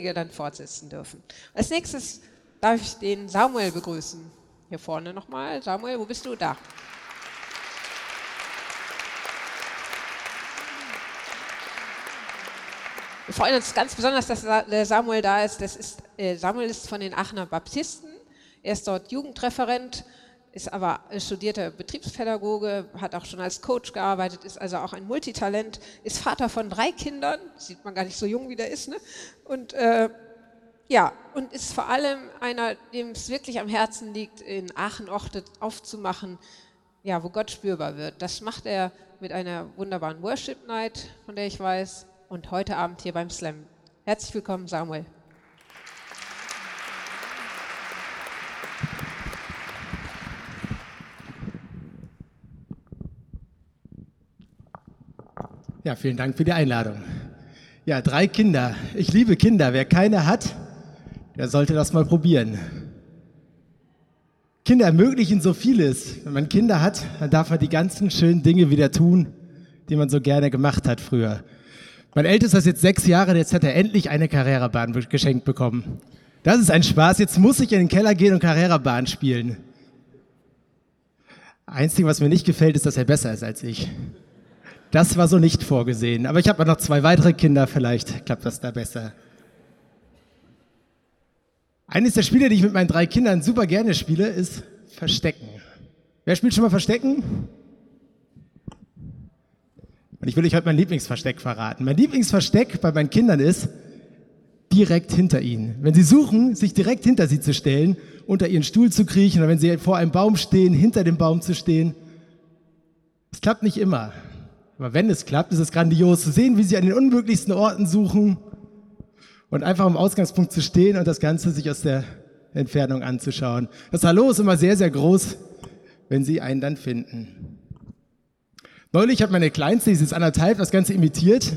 derjenige dann fortsetzen dürfen. Als nächstes darf ich den Samuel begrüßen. Hier vorne nochmal. Samuel, wo bist du? Da. Wir freuen uns ganz besonders, dass der Samuel da ist. Ist äh, Samuel ist von den Aachener Baptisten. Er ist dort Jugendreferent, ist aber studierter Betriebspädagoge, hat auch schon als Coach gearbeitet, ist also auch ein Multitalent, ist Vater von drei Kindern, sieht man gar nicht so jung, wie der ist, ne? Und äh, ja, und ist vor allem einer, dem es wirklich am Herzen liegt, in Aachen Orte aufzumachen, ja, wo Gott spürbar wird. Das macht er mit einer wunderbaren Worship Night, von der ich weiß, und heute Abend hier beim Slam. Herzlich willkommen, Samuel. Ja, vielen Dank für die Einladung. Ja, drei Kinder. Ich liebe Kinder. Wer keine hat, der sollte das mal probieren. Kinder ermöglichen so vieles. Wenn man Kinder hat, dann darf man die ganzen schönen Dinge wieder tun, die man so gerne gemacht hat früher. Mein Ältester ist jetzt sechs Jahre, jetzt hat er endlich eine Carrera-Bahn geschenkt bekommen. Das ist ein Spaß. Jetzt muss ich in den Keller gehen und Carrera-Bahn spielen. Einzige, was mir nicht gefällt, ist, dass er besser ist als ich. Das war so nicht vorgesehen. Aber ich habe noch zwei weitere Kinder, vielleicht klappt das da besser. Eines der Spiele, die ich mit meinen drei Kindern super gerne spiele, ist Verstecken. Wer spielt schon mal Verstecken? Und ich will euch heute mein Lieblingsversteck verraten. Mein Lieblingsversteck bei meinen Kindern ist direkt hinter ihnen. Wenn sie suchen, sich direkt hinter sie zu stellen, unter ihren Stuhl zu kriechen oder wenn sie vor einem Baum stehen, hinter dem Baum zu stehen. Es klappt nicht immer. Aber wenn es klappt, ist es grandios zu sehen, wie sie an den unmöglichsten Orten suchen und einfach am Ausgangspunkt zu stehen und das Ganze sich aus der Entfernung anzuschauen. Das Hallo ist immer sehr, sehr groß, wenn sie einen dann finden. Neulich hat meine Kleinste, die ist anderthalb, das Ganze imitiert.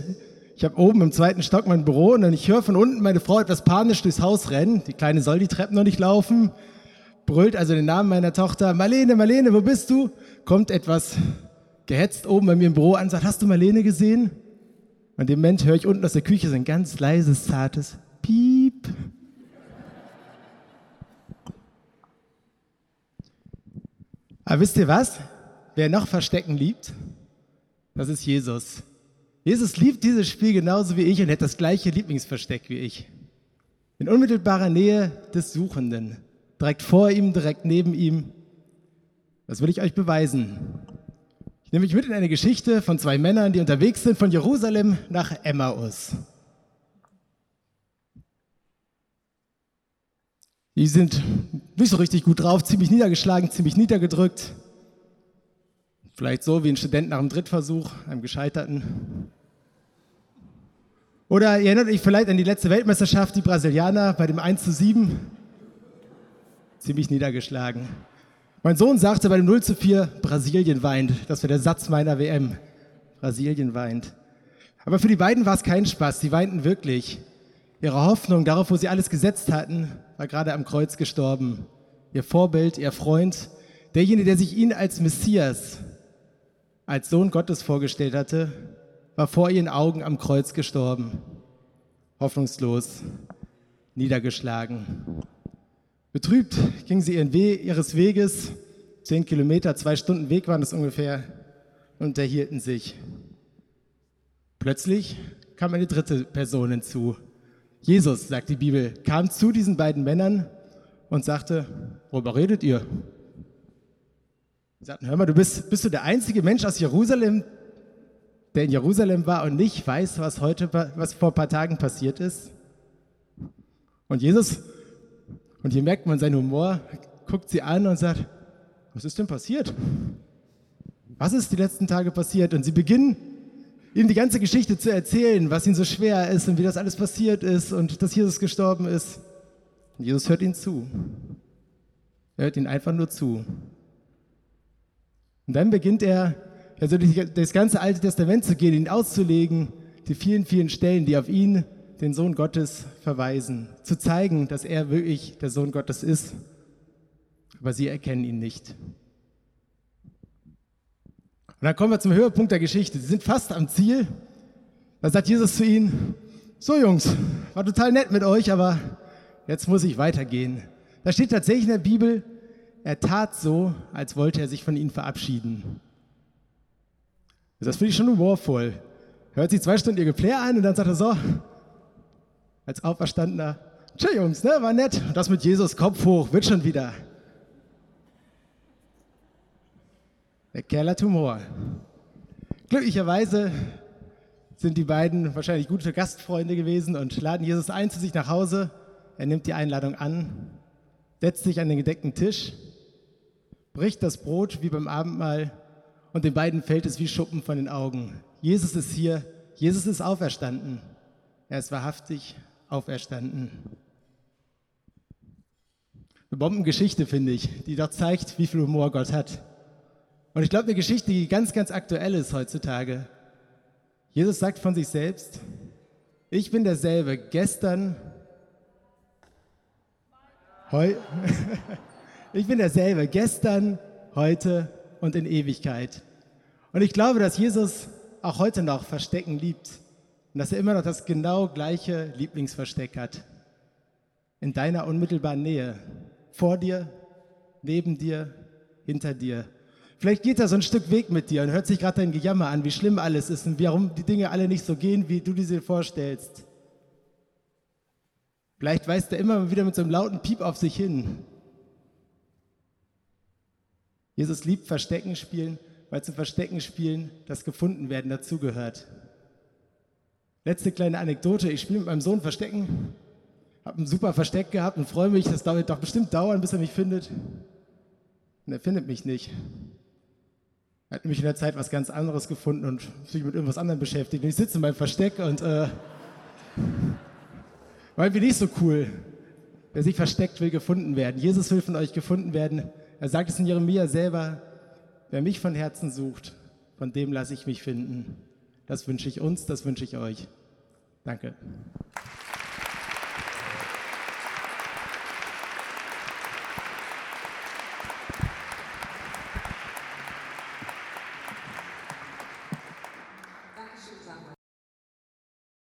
Ich habe oben im zweiten Stock mein Büro und dann ich höre von unten meine Frau etwas panisch durchs Haus rennen. Die Kleine soll die Treppen noch nicht laufen. Brüllt also den Namen meiner Tochter. Marlene, Marlene, wo bist du? Kommt etwas gehetzt oben bei mir im Büro an und sagt, hast du Marlene gesehen? Und dem Moment höre ich unten aus der Küche so ein ganz leises, zartes Piep. Aber wisst ihr was? Wer noch Verstecken liebt? Das ist Jesus. Jesus liebt dieses Spiel genauso wie ich und hat das gleiche Lieblingsversteck wie ich. In unmittelbarer Nähe des Suchenden. Direkt vor ihm, direkt neben ihm. Das will ich euch beweisen. Ich nehme mich mit in eine Geschichte von zwei Männern, die unterwegs sind von Jerusalem nach Emmaus. Die sind nicht so richtig gut drauf, ziemlich niedergeschlagen, ziemlich niedergedrückt. Vielleicht so wie ein Student nach einem Drittversuch, einem gescheiterten. Oder ihr erinnert euch vielleicht an die letzte Weltmeisterschaft, die Brasilianer bei dem 1 zu 7. Ziemlich niedergeschlagen. Mein Sohn sagte bei dem 0 zu 4, Brasilien weint. Das war der Satz meiner WM. Brasilien weint. Aber für die beiden war es kein Spaß. Sie weinten wirklich. Ihre Hoffnung darauf, wo sie alles gesetzt hatten, war gerade am Kreuz gestorben. Ihr Vorbild, ihr Freund, derjenige, der sich ihnen als Messias, als Sohn Gottes vorgestellt hatte, war vor ihren Augen am Kreuz gestorben. Hoffnungslos, niedergeschlagen. Betrübt ging sie ihren We ihres Weges, zehn Kilometer, zwei Stunden Weg waren es ungefähr, und unterhielten sich. Plötzlich kam eine dritte Person hinzu. Jesus, sagt die Bibel, kam zu diesen beiden Männern und sagte, worüber redet ihr? Sie sagten, hör mal, du bist, bist du der einzige Mensch aus Jerusalem, der in Jerusalem war und nicht weiß, was heute, was vor ein paar Tagen passiert ist? Und Jesus, und hier merkt man seinen Humor, guckt sie an und sagt, was ist denn passiert? Was ist die letzten Tage passiert? Und sie beginnen, ihm die ganze Geschichte zu erzählen, was ihnen so schwer ist und wie das alles passiert ist und dass Jesus gestorben ist. Und Jesus hört ihnen zu. Er hört ihnen einfach nur zu. Und dann beginnt er, also das ganze Alte Testament zu gehen, ihn auszulegen, die vielen, vielen Stellen, die auf ihn, den Sohn Gottes, verweisen, zu zeigen, dass er wirklich der Sohn Gottes ist. Aber sie erkennen ihn nicht. Und dann kommen wir zum Höhepunkt der Geschichte. Sie sind fast am Ziel. Da sagt Jesus zu ihnen, So Jungs, war total nett mit euch, aber jetzt muss ich weitergehen. Da steht tatsächlich in der Bibel, er tat so, als wollte er sich von ihnen verabschieden. Das finde ich schon humorvoll. Hört sich zwei Stunden ihr Geplär ein und dann sagt er so, als Auferstandener, tschö Jungs, ne, war nett. Und das mit Jesus Kopf hoch, wird schon wieder. Der Kerl hat Humor. Glücklicherweise sind die beiden wahrscheinlich gute Gastfreunde gewesen und laden Jesus ein zu sich nach Hause. Er nimmt die Einladung an, setzt sich an den gedeckten Tisch, bricht das Brot wie beim Abendmahl und den beiden fällt es wie Schuppen von den Augen. Jesus ist hier, Jesus ist auferstanden. Er ist wahrhaftig auferstanden. Eine Bombengeschichte, finde ich, die doch zeigt, wie viel Humor Gott hat. Und ich glaube, eine Geschichte, die ganz, ganz aktuell ist heutzutage. Jesus sagt von sich selbst, ich bin derselbe gestern, heu, ich bin derselbe gestern, heute und in Ewigkeit. Und ich glaube, dass Jesus auch heute noch Verstecken liebt und dass er immer noch das genau gleiche Lieblingsversteck hat. In deiner unmittelbaren Nähe. Vor dir, neben dir, hinter dir. Vielleicht geht er so ein Stück Weg mit dir und hört sich gerade dein Gejammer an, wie schlimm alles ist und warum die Dinge alle nicht so gehen, wie du dir vorstellst. Vielleicht weist er immer wieder mit so einem lauten Piep auf sich hin. Jesus liebt Verstecken spielen, weil zum Verstecken spielen das Gefundenwerden dazugehört. Letzte kleine Anekdote, ich spiele mit meinem Sohn Verstecken, habe ein super Versteck gehabt und freue mich, das dauert doch bestimmt dauern, bis er mich findet. Und er findet mich nicht. Er hat nämlich in der Zeit was ganz anderes gefunden und sich mit irgendwas anderem beschäftigt. Und ich sitze in meinem Versteck und äh, weil wir nicht so cool. Wer sich versteckt, will gefunden werden. Jesus will von euch gefunden werden. Er sagt es in Jeremia selber, wer mich von Herzen sucht, von dem lasse ich mich finden. Das wünsche ich uns, das wünsche ich euch. Danke.